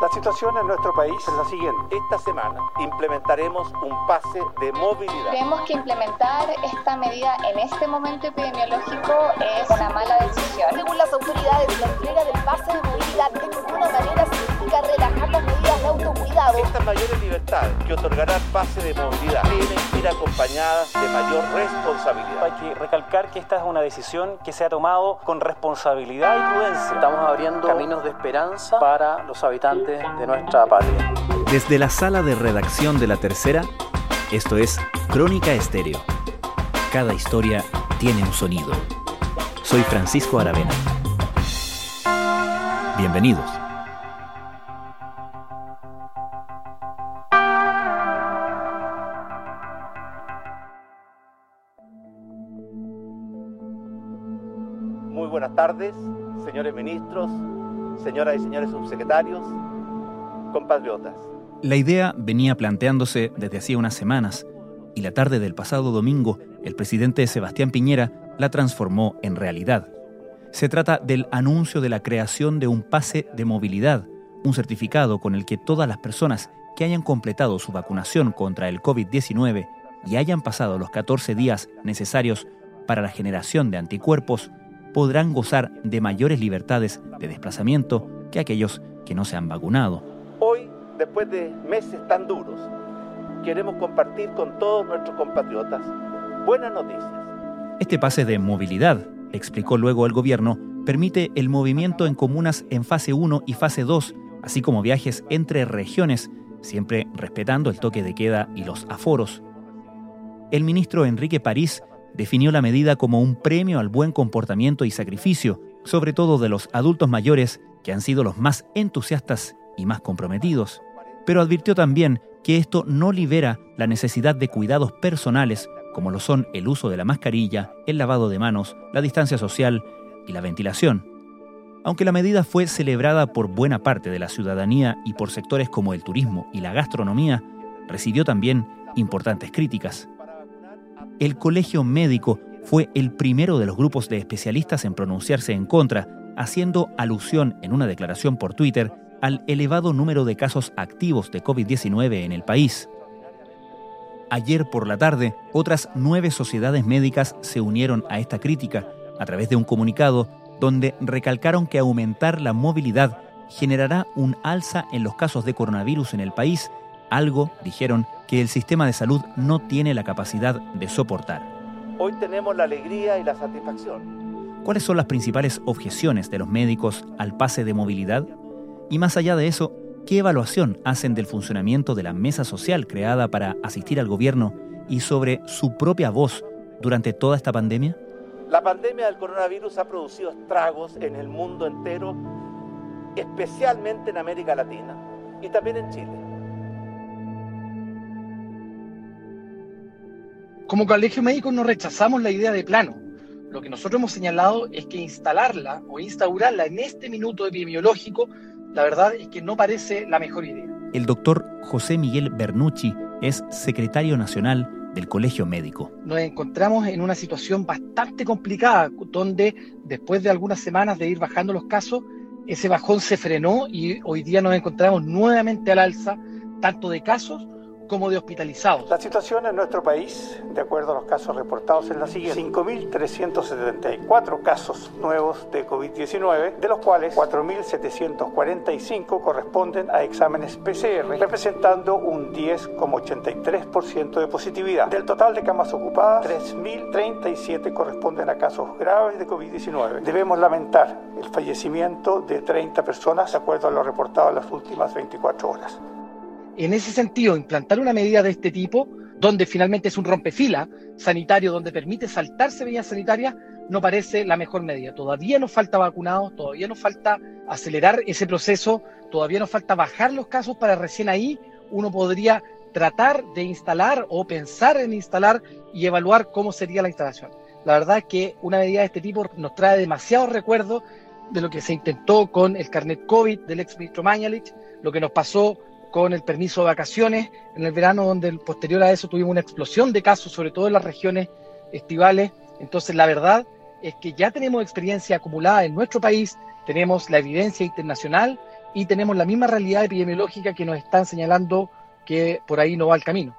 La situación en nuestro país es la siguiente. Esta semana implementaremos un pase de movilidad. Creemos que implementar esta medida en este momento epidemiológico es una mala decisión. Según las autoridades, la entrega del pase de movilidad de ninguna manera significa relajar las medidas de autocuidado. Estas mayores libertades que otorgará el pase de movilidad tienen que ir acompañadas de mayor responsabilidad. Hay que recalcar que esta es una decisión que se ha tomado con responsabilidad y prudencia. Estamos abriendo caminos de esperanza para los habitantes de nuestra patria. Desde la sala de redacción de La Tercera, esto es Crónica Estéreo. Cada historia tiene un sonido. Soy Francisco Aravena. Bienvenidos. Buenas tardes, señores ministros, señoras y señores subsecretarios, compatriotas. La idea venía planteándose desde hacía unas semanas y la tarde del pasado domingo el presidente Sebastián Piñera la transformó en realidad. Se trata del anuncio de la creación de un pase de movilidad, un certificado con el que todas las personas que hayan completado su vacunación contra el COVID-19 y hayan pasado los 14 días necesarios para la generación de anticuerpos podrán gozar de mayores libertades de desplazamiento que aquellos que no se han vacunado. Hoy, después de meses tan duros, queremos compartir con todos nuestros compatriotas buenas noticias. Este pase de movilidad, explicó luego el gobierno, permite el movimiento en comunas en fase 1 y fase 2, así como viajes entre regiones, siempre respetando el toque de queda y los aforos. El ministro Enrique París definió la medida como un premio al buen comportamiento y sacrificio, sobre todo de los adultos mayores, que han sido los más entusiastas y más comprometidos. Pero advirtió también que esto no libera la necesidad de cuidados personales, como lo son el uso de la mascarilla, el lavado de manos, la distancia social y la ventilación. Aunque la medida fue celebrada por buena parte de la ciudadanía y por sectores como el turismo y la gastronomía, recibió también importantes críticas. El Colegio Médico fue el primero de los grupos de especialistas en pronunciarse en contra, haciendo alusión en una declaración por Twitter al elevado número de casos activos de COVID-19 en el país. Ayer por la tarde, otras nueve sociedades médicas se unieron a esta crítica a través de un comunicado donde recalcaron que aumentar la movilidad generará un alza en los casos de coronavirus en el país, algo, dijeron, que el sistema de salud no tiene la capacidad de soportar. Hoy tenemos la alegría y la satisfacción. ¿Cuáles son las principales objeciones de los médicos al pase de movilidad? Y más allá de eso, ¿qué evaluación hacen del funcionamiento de la mesa social creada para asistir al gobierno y sobre su propia voz durante toda esta pandemia? La pandemia del coronavirus ha producido estragos en el mundo entero, especialmente en América Latina y también en Chile. Como colegio médico no rechazamos la idea de plano. Lo que nosotros hemos señalado es que instalarla o instaurarla en este minuto epidemiológico, la verdad es que no parece la mejor idea. El doctor José Miguel Bernucci es secretario nacional del Colegio Médico. Nos encontramos en una situación bastante complicada, donde después de algunas semanas de ir bajando los casos, ese bajón se frenó y hoy día nos encontramos nuevamente al alza, tanto de casos como de hospitalizados. La situación en nuestro país, de acuerdo a los casos reportados, es la siguiente. 5.374 casos nuevos de COVID-19, de los cuales 4.745 corresponden a exámenes PCR, representando un 10,83% de positividad. Del total de camas ocupadas, 3.037 corresponden a casos graves de COVID-19. Debemos lamentar el fallecimiento de 30 personas, de acuerdo a lo reportado en las últimas 24 horas en ese sentido, implantar una medida de este tipo, donde finalmente es un rompefila sanitario, donde permite saltarse medidas sanitarias, no parece la mejor medida. Todavía nos falta vacunados, todavía nos falta acelerar ese proceso, todavía nos falta bajar los casos para recién ahí uno podría tratar de instalar o pensar en instalar y evaluar cómo sería la instalación. La verdad es que una medida de este tipo nos trae demasiados recuerdos de lo que se intentó con el carnet COVID del ex ministro Mañalich, lo que nos pasó con el permiso de vacaciones en el verano, donde posterior a eso tuvimos una explosión de casos, sobre todo en las regiones estivales. Entonces, la verdad es que ya tenemos experiencia acumulada en nuestro país, tenemos la evidencia internacional y tenemos la misma realidad epidemiológica que nos están señalando que por ahí no va el camino.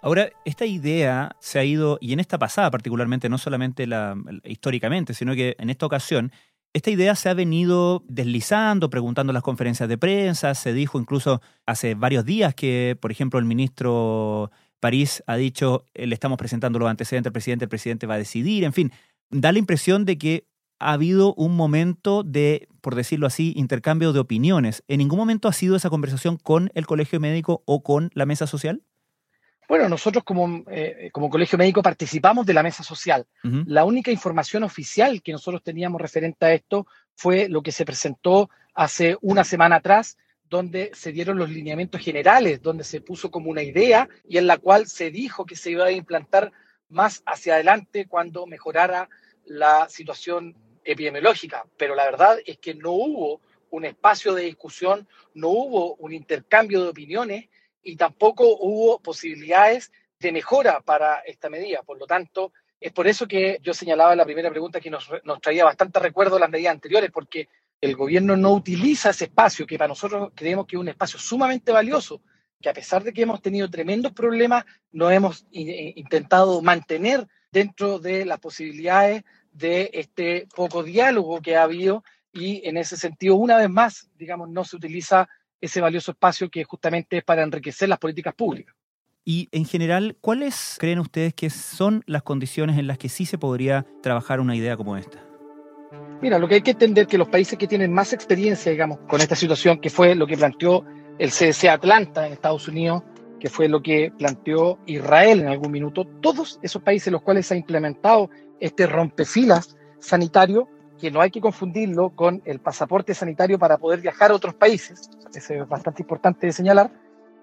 Ahora, esta idea se ha ido, y en esta pasada particularmente, no solamente la, históricamente, sino que en esta ocasión, esta idea se ha venido deslizando, preguntando en las conferencias de prensa, se dijo incluso hace varios días que, por ejemplo, el ministro París ha dicho, eh, le estamos presentando los antecedentes al presidente, el presidente va a decidir, en fin, da la impresión de que ha habido un momento de, por decirlo así, intercambio de opiniones. ¿En ningún momento ha sido esa conversación con el colegio médico o con la mesa social? Bueno, nosotros como, eh, como colegio médico participamos de la mesa social. La única información oficial que nosotros teníamos referente a esto fue lo que se presentó hace una semana atrás, donde se dieron los lineamientos generales, donde se puso como una idea y en la cual se dijo que se iba a implantar más hacia adelante cuando mejorara la situación epidemiológica. Pero la verdad es que no hubo un espacio de discusión, no hubo un intercambio de opiniones y tampoco hubo posibilidades de mejora para esta medida. Por lo tanto, es por eso que yo señalaba la primera pregunta que nos, traía bastante recuerdo las medidas anteriores, porque el gobierno no utiliza ese espacio, que para nosotros creemos que es un espacio sumamente valioso, que a pesar de que hemos tenido tremendos problemas, no hemos intentado mantener dentro de las posibilidades de este poco diálogo que ha habido y en ese sentido, una vez más, digamos, no se utiliza ese valioso espacio que justamente es para enriquecer las políticas públicas. Y en general, ¿cuáles creen ustedes que son las condiciones en las que sí se podría trabajar una idea como esta? Mira, lo que hay que entender es que los países que tienen más experiencia, digamos, con esta situación, que fue lo que planteó el CDC Atlanta en Estados Unidos, que fue lo que planteó Israel en algún minuto, todos esos países en los cuales se ha implementado este rompefilas sanitario, que no hay que confundirlo con el pasaporte sanitario para poder viajar a otros países, eso es bastante importante de señalar,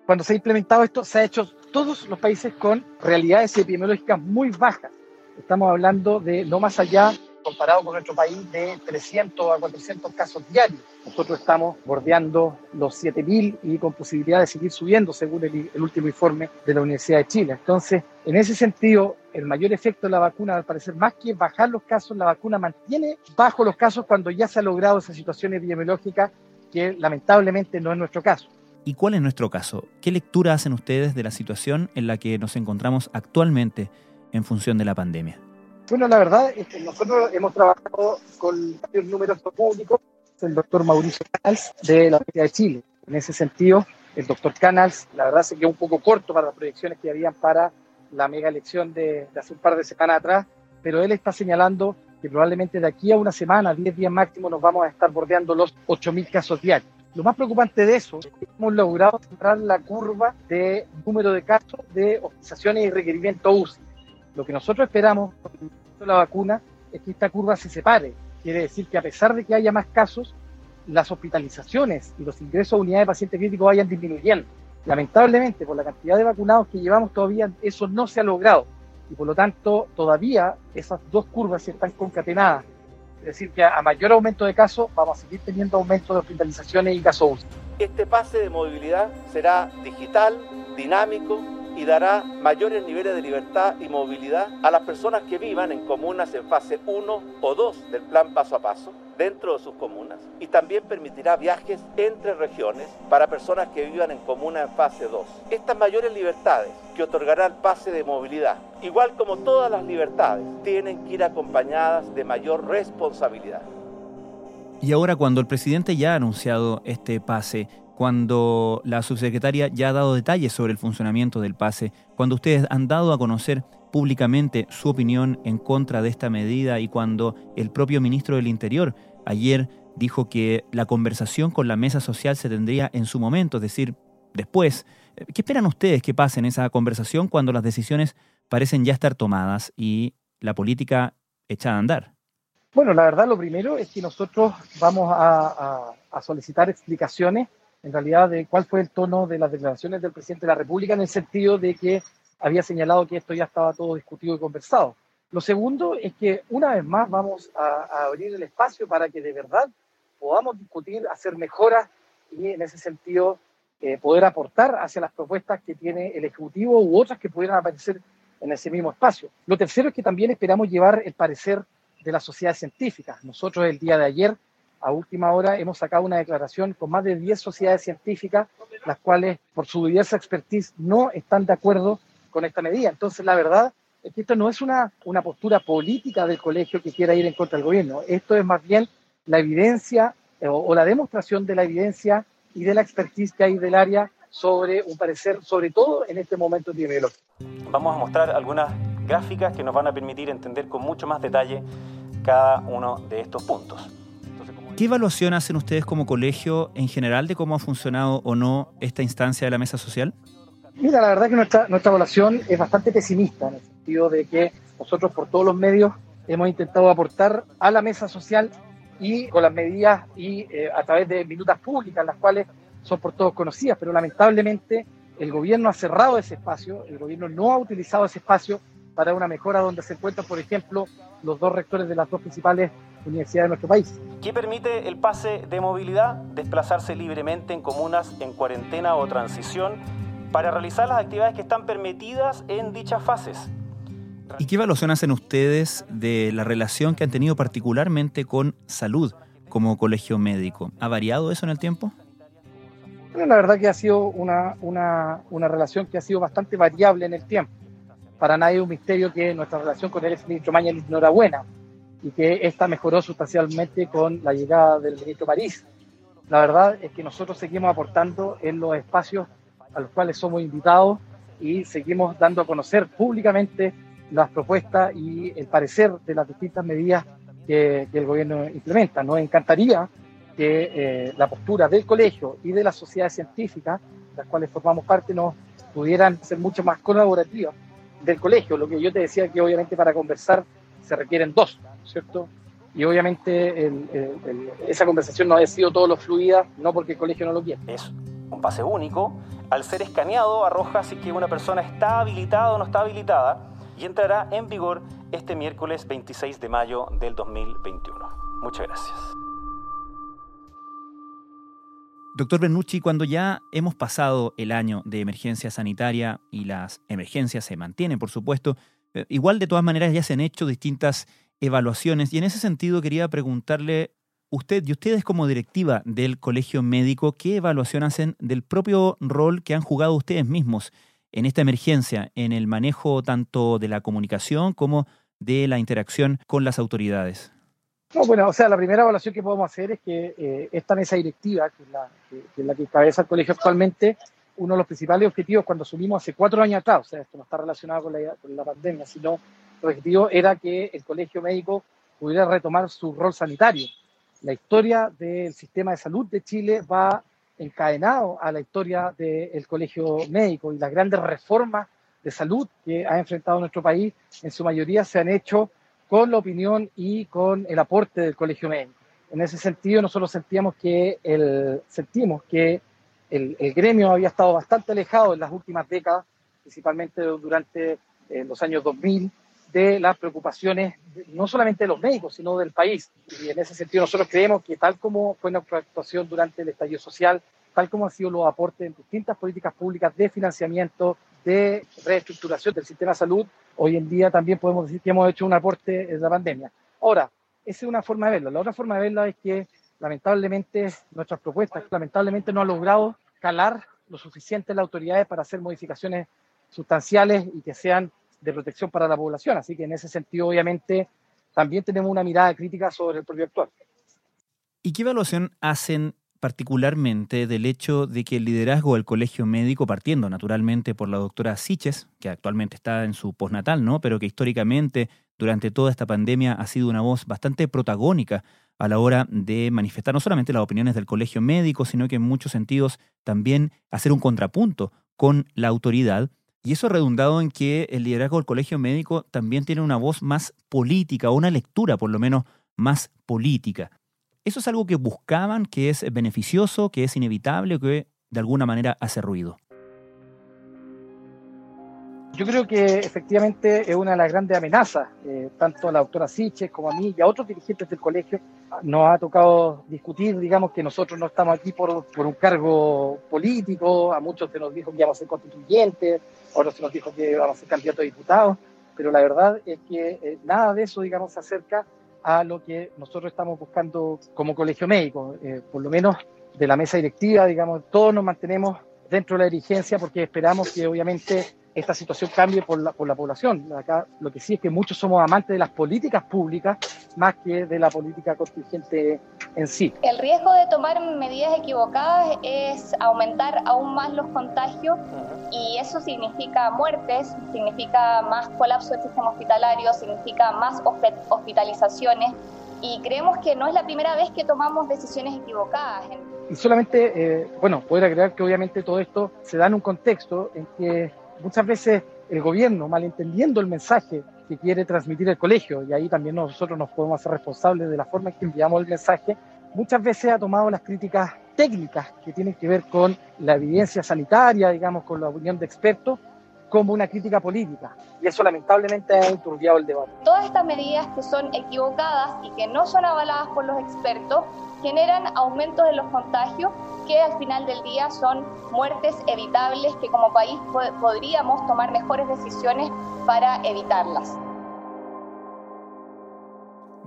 cuando se ha implementado esto, se ha hecho todos los países con realidades epidemiológicas muy bajas. Estamos hablando de no más allá, comparado con nuestro país, de 300 a 400 casos diarios. Nosotros estamos bordeando los 7.000 y con posibilidad de seguir subiendo, según el, el último informe de la Universidad de Chile. Entonces, en ese sentido, el mayor efecto de la vacuna, al parecer, más que bajar los casos, la vacuna mantiene bajo los casos cuando ya se ha logrado esa situación epidemiológica que lamentablemente no es nuestro caso. ¿Y cuál es nuestro caso? ¿Qué lectura hacen ustedes de la situación en la que nos encontramos actualmente en función de la pandemia? Bueno, la verdad es que nosotros hemos trabajado con varios números públicos, el doctor Mauricio Canals de la Universidad de Chile. En ese sentido, el doctor Canals, la verdad se quedó un poco corto para las proyecciones que habían para la mega elección de, hace un par de semanas atrás, pero él está señalando que probablemente de aquí a una semana, 10 días máximo, nos vamos a estar bordeando los 8.000 casos diarios. Lo más preocupante de eso es que hemos logrado centrar la curva de número de casos de hospitalizaciones y requerimientos UCI. Lo que nosotros esperamos con la vacuna es que esta curva se separe. Quiere decir que a pesar de que haya más casos, las hospitalizaciones y los ingresos a unidades de pacientes críticos vayan disminuyendo. Lamentablemente, por la cantidad de vacunados que llevamos todavía, eso no se ha logrado. Y por lo tanto, todavía esas dos curvas están concatenadas. Es decir, que a mayor aumento de casos, vamos a seguir teniendo aumento de hospitalizaciones y casos Este pase de movilidad será digital, dinámico, y dará mayores niveles de libertad y movilidad a las personas que vivan en comunas en fase 1 o 2 del plan paso a paso dentro de sus comunas y también permitirá viajes entre regiones para personas que vivan en comunas en fase 2. Estas mayores libertades que otorgará el pase de movilidad, igual como todas las libertades, tienen que ir acompañadas de mayor responsabilidad. Y ahora cuando el presidente ya ha anunciado este pase, cuando la subsecretaria ya ha dado detalles sobre el funcionamiento del pase, cuando ustedes han dado a conocer públicamente su opinión en contra de esta medida y cuando el propio ministro del Interior ayer dijo que la conversación con la mesa social se tendría en su momento, es decir, después. ¿Qué esperan ustedes que pase en esa conversación cuando las decisiones parecen ya estar tomadas y la política echada a andar? Bueno, la verdad lo primero es que nosotros vamos a, a solicitar explicaciones en realidad de cuál fue el tono de las declaraciones del presidente de la República en el sentido de que había señalado que esto ya estaba todo discutido y conversado. Lo segundo es que una vez más vamos a, abrir el espacio para que de verdad podamos discutir, hacer mejoras y en ese sentido eh, poder aportar hacia las propuestas que tiene el Ejecutivo u otras que pudieran aparecer en ese mismo espacio. Lo tercero es que también esperamos llevar el parecer de la sociedad científica. Nosotros el día de ayer a última hora hemos sacado una declaración con más de 10 sociedades científicas, las cuales por su diversa expertise no están de acuerdo con esta medida. Entonces, la verdad es que esto no es una, una postura política del colegio que quiera ir en contra del gobierno, esto es más bien la evidencia o, o la demostración de la evidencia y de la expertise que hay del área sobre un parecer, sobre todo en este momento epidemiológico. Vamos a mostrar algunas gráficas que nos van a permitir entender con mucho más detalle cada uno de estos puntos. ¿Qué evaluación hacen ustedes como colegio en general de cómo ha funcionado o no esta instancia de la mesa social? Mira, la verdad que nuestra, nuestra evaluación es bastante pesimista, en el sentido de que nosotros por todos los medios hemos intentado aportar a la mesa social y con las medidas y eh, a través de minutas públicas, las cuales son por todos conocidas, pero lamentablemente el gobierno ha cerrado ese espacio, el gobierno no ha utilizado ese espacio para una mejora donde se encuentran, por ejemplo, los dos rectores de las dos principales universidades de nuestro país. ¿Qué permite el pase de movilidad? Desplazarse libremente en comunas en cuarentena o transición para realizar las actividades que están permitidas en dichas fases. ¿Y qué evaluación hacen ustedes de la relación que han tenido particularmente con salud como colegio médico? ¿Ha variado eso en el tiempo? Bueno, la verdad que ha sido una, una, una relación que ha sido bastante variable en el tiempo. Para nadie es un misterio que nuestra relación con el exministro Mañalich no era buena y que esta mejoró sustancialmente con la llegada del ministro París. La verdad es que nosotros seguimos aportando en los espacios a los cuales somos invitados y seguimos dando a conocer públicamente las propuestas y el parecer de las distintas medidas que, que el gobierno implementa. Nos encantaría que eh, la postura del colegio y de las sociedades científicas, las cuales formamos parte, nos pudieran ser mucho más colaborativas del colegio. Lo que yo te decía que obviamente para conversar se requieren dos, ¿cierto? Y obviamente el, el, el, esa conversación no ha sido todo lo fluida, no porque el colegio no lo quiera. Es un pase único. Al ser escaneado, arroja si que una persona está habilitada o no está habilitada y entrará en vigor este miércoles 26 de mayo del 2021. Muchas gracias. Doctor Bernucci, cuando ya hemos pasado el año de emergencia sanitaria y las emergencias se mantienen, por supuesto, eh, igual de todas maneras ya se han hecho distintas evaluaciones y en ese sentido quería preguntarle usted y ustedes como directiva del colegio médico, ¿qué evaluación hacen del propio rol que han jugado ustedes mismos en esta emergencia, en el manejo tanto de la comunicación como de la interacción con las autoridades? No, bueno, o sea, la primera evaluación que podemos hacer es que eh, esta mesa directiva, que es, la, que, que es la que cabeza el colegio actualmente, uno de los principales objetivos cuando asumimos hace cuatro años atrás, o sea, esto no está relacionado con la, con la pandemia, sino el objetivo era que el colegio médico pudiera retomar su rol sanitario. La historia del sistema de salud de Chile va encadenado a la historia del colegio médico y las grandes reformas de salud que ha enfrentado nuestro país en su mayoría se han hecho con la opinión y con el aporte del colegio médico. En ese sentido, nosotros sentíamos que el, sentimos que el, el, gremio había estado bastante alejado en las últimas décadas, principalmente durante eh, los años 2000, de las preocupaciones no solamente de los médicos, sino del país. Y en ese sentido nosotros creemos que tal como fue nuestra actuación durante el estallido social, tal como han sido los aportes en distintas políticas públicas de financiamiento, de reestructuración del sistema de salud, hoy en día también podemos decir que hemos hecho un aporte en la pandemia. Ahora, esa es una forma de verlo. La otra forma de verlo es que lamentablemente nuestras propuestas lamentablemente no han logrado calar lo suficiente las autoridades para hacer modificaciones sustanciales y que sean de protección para la población. Así que en ese sentido, obviamente, también tenemos una mirada crítica sobre el propio actual. ¿Y qué evaluación hacen particularmente del hecho de que el liderazgo del colegio médico, partiendo naturalmente por la doctora Siches, que actualmente está en su postnatal, ¿no? pero que históricamente durante toda esta pandemia ha sido una voz bastante protagónica a la hora de manifestar no solamente las opiniones del colegio médico, sino que en muchos sentidos también hacer un contrapunto con la autoridad. Y eso ha redundado en que el liderazgo del colegio médico también tiene una voz más política, o una lectura por lo menos más política. ¿Eso es algo que buscaban, que es beneficioso, que es inevitable, que de alguna manera hace ruido? Yo creo que efectivamente es una de las grandes amenazas, eh, tanto a la doctora Siches como a mí y a otros dirigentes del colegio. Nos ha tocado discutir, digamos, que nosotros no estamos aquí por, por un cargo político, a muchos se nos dijo que íbamos a ser constituyentes, a otros se nos dijo que íbamos a ser candidatos a diputados, pero la verdad es que eh, nada de eso, digamos, se acerca a lo que nosotros estamos buscando como colegio médico, eh, por lo menos de la mesa directiva, digamos, todos nos mantenemos dentro de la dirigencia porque esperamos que obviamente esta situación cambie por la, por la población. Acá lo que sí es que muchos somos amantes de las políticas públicas más que de la política contingente en sí. El riesgo de tomar medidas equivocadas es aumentar aún más los contagios y eso significa muertes, significa más colapso del sistema hospitalario, significa más hospitalizaciones y creemos que no es la primera vez que tomamos decisiones equivocadas. Y solamente, eh, bueno, poder agregar que obviamente todo esto se da en un contexto en que muchas veces el gobierno, malentendiendo el mensaje que quiere transmitir el colegio, y ahí también nosotros nos podemos hacer responsables de la forma en que enviamos el mensaje, muchas veces ha tomado las críticas técnicas que tienen que ver con la evidencia sanitaria, digamos, con la opinión de expertos, como una crítica política. Y eso lamentablemente ha enturbiado el debate. Todas estas medidas que son equivocadas y que no son avaladas por los expertos generan aumentos en los contagios que al final del día son muertes evitables que como país podríamos tomar mejores decisiones para evitarlas.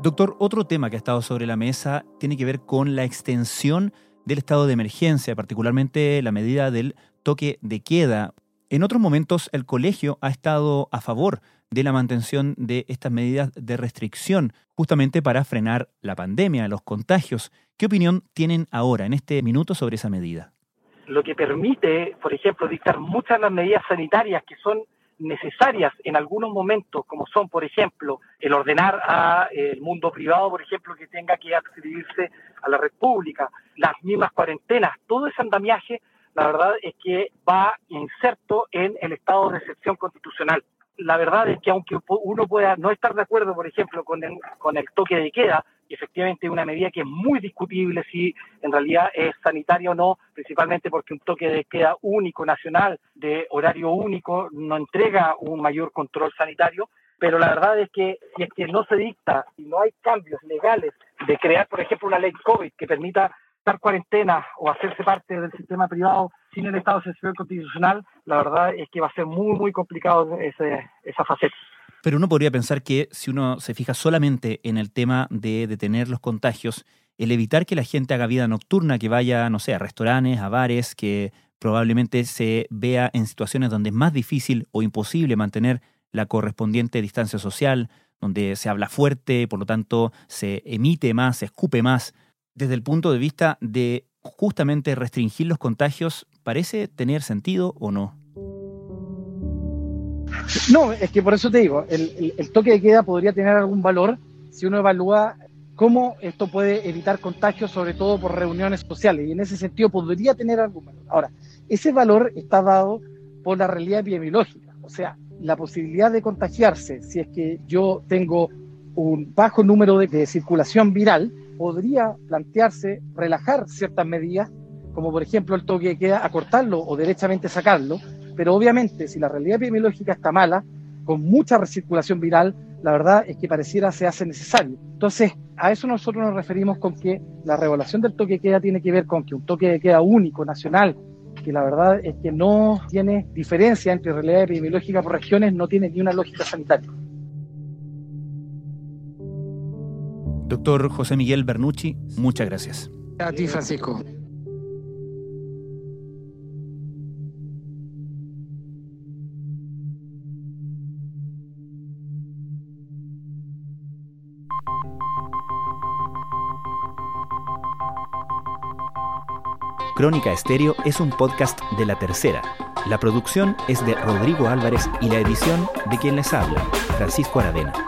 Doctor, otro tema que ha estado sobre la mesa tiene que ver con la extensión del estado de emergencia, particularmente la medida del toque de queda. En otros momentos el colegio ha estado a favor de la mantención de estas medidas de restricción, justamente para frenar la pandemia, los contagios. ¿Qué opinión tienen ahora, en este minuto, sobre esa medida? Lo que permite, por ejemplo, dictar muchas de las medidas sanitarias que son necesarias en algunos momentos, como son, por ejemplo, el ordenar al eh, mundo privado, por ejemplo, que tenga que adscribirse a la red pública, las mismas cuarentenas, todo ese andamiaje, la verdad es que va inserto en el estado de excepción constitucional. La verdad es que aunque uno pueda no estar de acuerdo, por ejemplo, con el, con el toque de queda, y efectivamente una medida que es muy discutible si en realidad es sanitaria o no, principalmente porque un toque de queda único, nacional, de horario único, no entrega un mayor control sanitario, pero la verdad es que si es que no se dicta, si no hay cambios legales de crear, por ejemplo, una ley COVID que permita estar cuarentena o hacerse parte del sistema privado sin el estado constitucional, la verdad es que va a ser muy, muy complicado esa faceta. Pero uno podría pensar que si uno se fija solamente en el tema de detener los contagios, el evitar que la gente haga vida nocturna, que vaya, no sé, a restaurantes, a bares, que probablemente se vea en situaciones donde es más difícil o imposible mantener la correspondiente distancia social, donde se habla fuerte, por lo tanto se emite más, se escupe más, desde el punto de vista de justamente restringir los contagios, ¿parece tener sentido o no? No, es que por eso te digo, el, toque de queda podría tener algún valor si uno evalúa cómo esto puede evitar contagios, sobre todo por reuniones sociales, y en ese sentido podría tener algún valor. Ahora, ese valor está dado por la realidad epidemiológica, o sea, la posibilidad de contagiarse, si es que yo tengo un bajo número de circulación viral, podría plantearse relajar ciertas medidas, como por ejemplo el toque de queda, acortarlo o derechamente sacarlo, pero obviamente si la realidad epidemiológica está mala, con mucha recirculación viral, la verdad es que pareciera se hace necesario. Entonces, a eso nosotros nos referimos con que la regulación del toque de queda tiene que ver con que un toque de queda único, nacional, que la verdad es que no tiene diferencia entre realidad epidemiológica por regiones, no tiene ni una lógica sanitaria. Doctor José Miguel Bernucci, muchas gracias. A ti, Francisco. Crónica Estéreo es un podcast de la tercera. La producción es de Rodrigo Álvarez y la edición de quien les habla, Francisco Aravena.